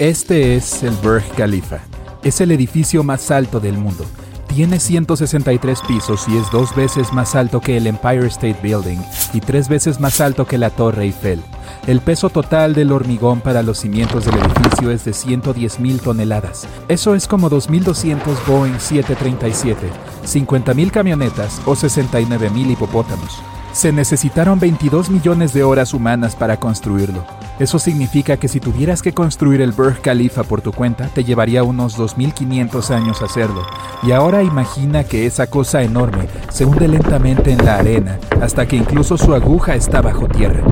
Este es el Burj Khalifa. Es el edificio más alto del mundo. Tiene 163 pisos y es dos veces más alto que el Empire State Building y tres veces más alto que la Torre Eiffel. El peso total del hormigón para los cimientos del edificio es de 110.000 toneladas. Eso es como 2.200 Boeing 737, 50.000 camionetas o 69.000 hipopótamos. Se necesitaron 22 millones de horas humanas para construirlo. Eso significa que si tuvieras que construir el Burj Khalifa por tu cuenta, te llevaría unos 2.500 años hacerlo. Y ahora imagina que esa cosa enorme se hunde lentamente en la arena hasta que incluso su aguja está bajo tierra.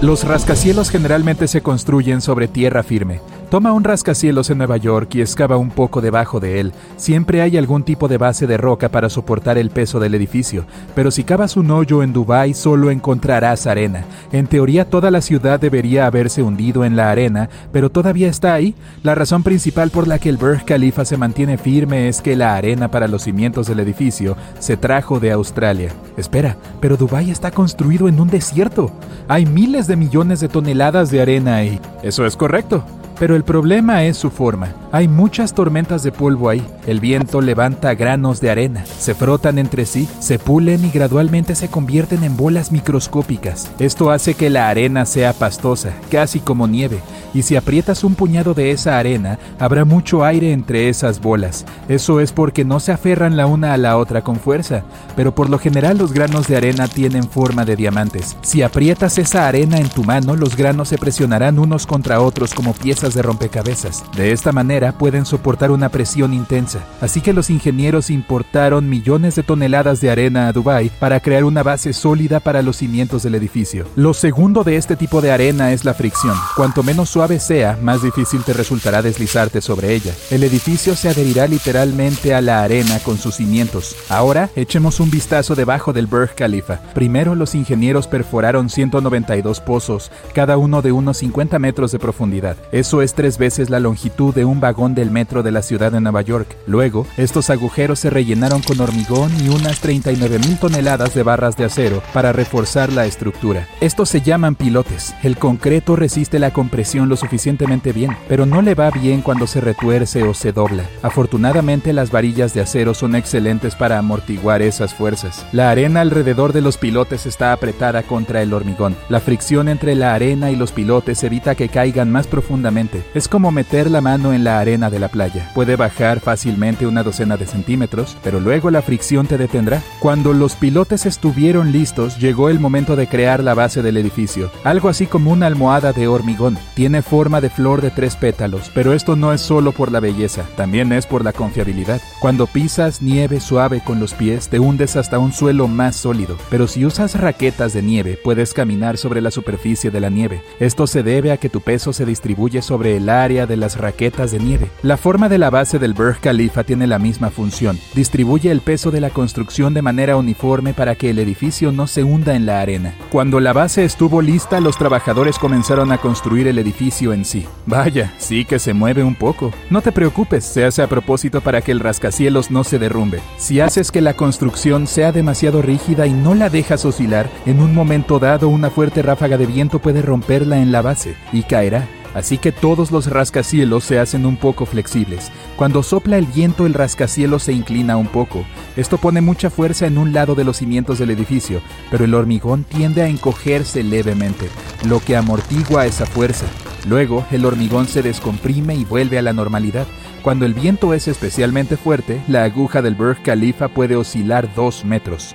Los rascacielos generalmente se construyen sobre tierra firme. Toma un rascacielos en Nueva York y excava un poco debajo de él. Siempre hay algún tipo de base de roca para soportar el peso del edificio, pero si cavas un hoyo en Dubái solo encontrarás arena. En teoría toda la ciudad debería haberse hundido en la arena, pero todavía está ahí. La razón principal por la que el Burj Khalifa se mantiene firme es que la arena para los cimientos del edificio se trajo de Australia. Espera, pero Dubái está construido en un desierto. Hay miles de millones de toneladas de arena ahí. Eso es correcto. Pero el problema es su forma. Hay muchas tormentas de polvo ahí. El viento levanta granos de arena, se frotan entre sí, se pulen y gradualmente se convierten en bolas microscópicas. Esto hace que la arena sea pastosa, casi como nieve, y si aprietas un puñado de esa arena, habrá mucho aire entre esas bolas. Eso es porque no se aferran la una a la otra con fuerza, pero por lo general los granos de arena tienen forma de diamantes. Si aprietas esa arena en tu mano, los granos se presionarán unos contra otros como piezas de rompecabezas. De esta manera pueden soportar una presión intensa. Así que los ingenieros importaron millones de toneladas de arena a Dubái para crear una base sólida para los cimientos del edificio. Lo segundo de este tipo de arena es la fricción. Cuanto menos suave sea, más difícil te resultará deslizarte sobre ella. El edificio se adherirá literalmente a la arena con sus cimientos. Ahora, echemos un vistazo debajo del Burj Khalifa. Primero, los ingenieros perforaron 192 pozos, cada uno de unos 50 metros de profundidad. Eso es tres veces la longitud de un vagón del metro de la ciudad de Nueva York. Luego, estos agujeros se rellenaron con hormigón y unas 39 mil toneladas de barras de acero para reforzar la estructura. Estos se llaman pilotes. El concreto resiste la compresión lo suficientemente bien, pero no le va bien cuando se retuerce o se dobla. Afortunadamente, las varillas de acero son excelentes para amortiguar esas fuerzas. La arena alrededor de los pilotes está apretada contra el hormigón. La fricción entre la arena y los pilotes evita que caigan más profundamente. Es como meter la mano en la arena de la playa. Puede bajar fácilmente una docena de centímetros, pero luego la fricción te detendrá. Cuando los pilotes estuvieron listos, llegó el momento de crear la base del edificio, algo así como una almohada de hormigón. Tiene forma de flor de tres pétalos, pero esto no es solo por la belleza, también es por la confiabilidad. Cuando pisas nieve suave con los pies, te hundes hasta un suelo más sólido, pero si usas raquetas de nieve, puedes caminar sobre la superficie de la nieve. Esto se debe a que tu peso se distribuye sobre el área de las raquetas de nieve. La forma de la base del Burj Khalifa tiene la misma función. Distribuye el peso de la construcción de manera uniforme para que el edificio no se hunda en la arena. Cuando la base estuvo lista, los trabajadores comenzaron a construir el edificio en sí. Vaya, sí que se mueve un poco. No te preocupes, se hace a propósito para que el rascacielos no se derrumbe. Si haces que la construcción sea demasiado rígida y no la dejas oscilar, en un momento dado una fuerte ráfaga de viento puede romperla en la base y caerá. Así que todos los rascacielos se hacen un poco flexibles. Cuando sopla el viento el rascacielos se inclina un poco. Esto pone mucha fuerza en un lado de los cimientos del edificio, pero el hormigón tiende a encogerse levemente, lo que amortigua esa fuerza. Luego el hormigón se descomprime y vuelve a la normalidad. Cuando el viento es especialmente fuerte, la aguja del Burj Khalifa puede oscilar dos metros.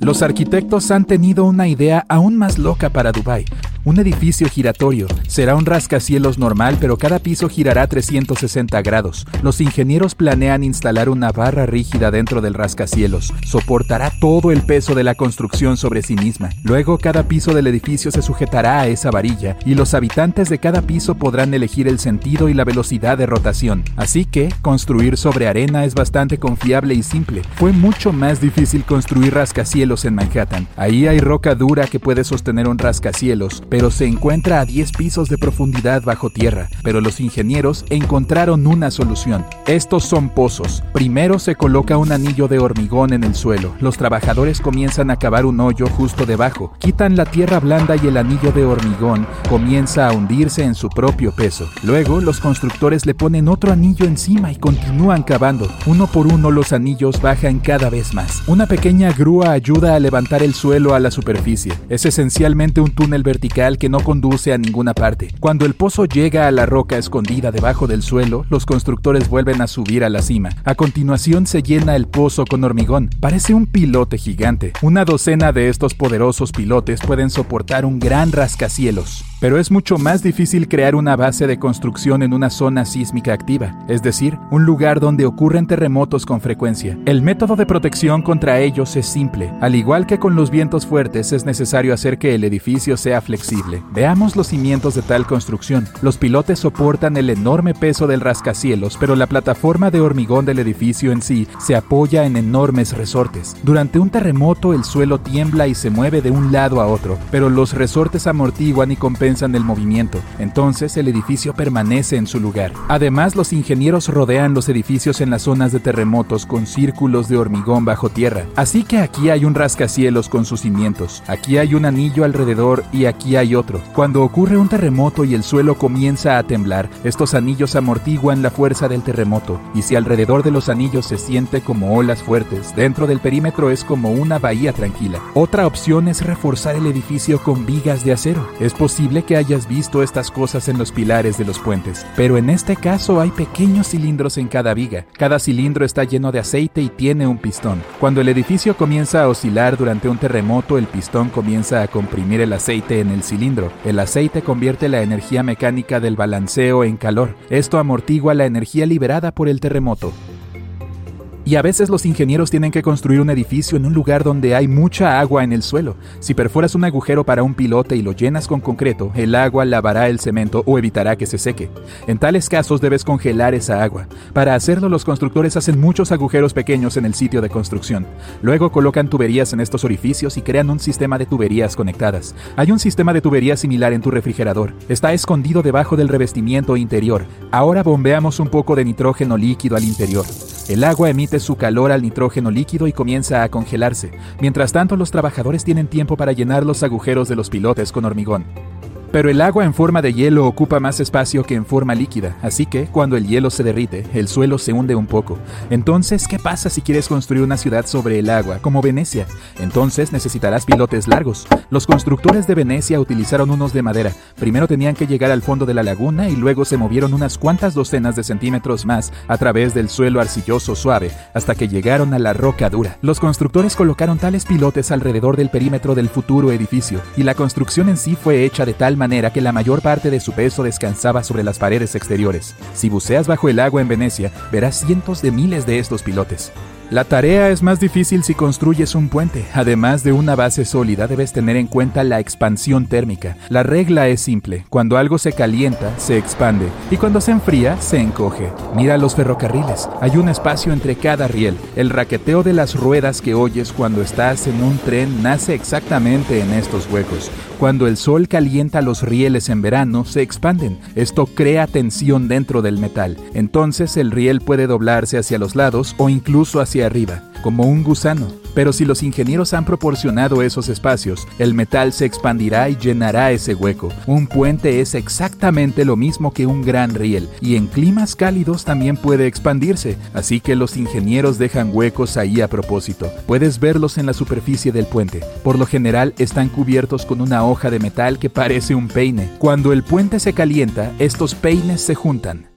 Los arquitectos han tenido una idea aún más loca para Dubái. Un edificio giratorio. Será un rascacielos normal, pero cada piso girará 360 grados. Los ingenieros planean instalar una barra rígida dentro del rascacielos. Soportará todo el peso de la construcción sobre sí misma. Luego, cada piso del edificio se sujetará a esa varilla y los habitantes de cada piso podrán elegir el sentido y la velocidad de rotación. Así que, construir sobre arena es bastante confiable y simple. Fue mucho más difícil construir rascacielos en Manhattan. Ahí hay roca dura que puede sostener un rascacielos, pero se encuentra a 10 pisos de profundidad bajo tierra. Pero los ingenieros encontraron una solución. Estos son pozos. Primero se coloca un anillo de hormigón en el suelo. Los trabajadores comienzan a cavar un hoyo justo debajo. Quitan la tierra blanda y el anillo de hormigón comienza a hundirse en su propio peso. Luego los constructores le ponen otro anillo encima y continúan cavando. Uno por uno los anillos bajan cada vez más. Una pequeña grúa ayuda a levantar el suelo a la superficie. Es esencialmente un túnel vertical que no conduce a ninguna parte. Cuando el pozo llega a la roca escondida debajo del suelo, los constructores vuelven a subir a la cima. A continuación se llena el pozo con hormigón. Parece un pilote gigante. Una docena de estos poderosos pilotes pueden soportar un gran rascacielos. Pero es mucho más difícil crear una base de construcción en una zona sísmica activa, es decir, un lugar donde ocurren terremotos con frecuencia. El método de protección contra ellos es simple. Al igual que con los vientos fuertes, es necesario hacer que el edificio sea flexible. Veamos los cimientos de tal construcción. Los pilotes soportan el enorme peso del rascacielos, pero la plataforma de hormigón del edificio en sí se apoya en enormes resortes. Durante un terremoto el suelo tiembla y se mueve de un lado a otro, pero los resortes amortiguan y compensan el movimiento, entonces el edificio permanece en su lugar. Además, los ingenieros rodean los edificios en las zonas de terremotos con círculos de hormigón bajo tierra. Así que aquí hay un rascacielos con sus cimientos, aquí hay un anillo alrededor y aquí hay otro. Cuando ocurre un terremoto y el suelo comienza a temblar, estos anillos amortiguan la fuerza del terremoto, y si alrededor de los anillos se siente como olas fuertes, dentro del perímetro es como una bahía tranquila. Otra opción es reforzar el edificio con vigas de acero. Es posible que hayas visto estas cosas en los pilares de los puentes, pero en este caso hay pequeños cilindros en cada viga. Cada cilindro está lleno de aceite y tiene un pistón. Cuando el edificio comienza a oscilar durante un terremoto, el pistón comienza a comprimir el aceite en el cilindro. El aceite convierte la energía mecánica del balanceo en calor. Esto amortigua la energía liberada por el terremoto. Y a veces los ingenieros tienen que construir un edificio en un lugar donde hay mucha agua en el suelo. Si perforas un agujero para un pilote y lo llenas con concreto, el agua lavará el cemento o evitará que se seque. En tales casos debes congelar esa agua. Para hacerlo los constructores hacen muchos agujeros pequeños en el sitio de construcción. Luego colocan tuberías en estos orificios y crean un sistema de tuberías conectadas. Hay un sistema de tuberías similar en tu refrigerador. Está escondido debajo del revestimiento interior. Ahora bombeamos un poco de nitrógeno líquido al interior. El agua emite su calor al nitrógeno líquido y comienza a congelarse. Mientras tanto, los trabajadores tienen tiempo para llenar los agujeros de los pilotes con hormigón. Pero el agua en forma de hielo ocupa más espacio que en forma líquida, así que cuando el hielo se derrite, el suelo se hunde un poco. Entonces, ¿qué pasa si quieres construir una ciudad sobre el agua, como Venecia? Entonces necesitarás pilotes largos. Los constructores de Venecia utilizaron unos de madera. Primero tenían que llegar al fondo de la laguna y luego se movieron unas cuantas docenas de centímetros más a través del suelo arcilloso suave hasta que llegaron a la roca dura. Los constructores colocaron tales pilotes alrededor del perímetro del futuro edificio y la construcción en sí fue hecha de tal manera manera que la mayor parte de su peso descansaba sobre las paredes exteriores. Si buceas bajo el agua en Venecia, verás cientos de miles de estos pilotes. La tarea es más difícil si construyes un puente. Además de una base sólida, debes tener en cuenta la expansión térmica. La regla es simple. Cuando algo se calienta, se expande. Y cuando se enfría, se encoge. Mira los ferrocarriles. Hay un espacio entre cada riel. El raqueteo de las ruedas que oyes cuando estás en un tren nace exactamente en estos huecos. Cuando el sol calienta los rieles en verano, se expanden. Esto crea tensión dentro del metal. Entonces el riel puede doblarse hacia los lados o incluso arriba. como un gusano. Pero si los ingenieros han proporcionado esos espacios, el metal se expandirá y llenará ese hueco. Un puente es exactamente lo mismo que un gran riel, y en climas cálidos también puede expandirse, así que los ingenieros dejan huecos ahí a propósito. Puedes verlos en la superficie del puente. Por lo general están cubiertos con una hoja de metal que parece un peine. Cuando el puente se calienta, estos peines se juntan.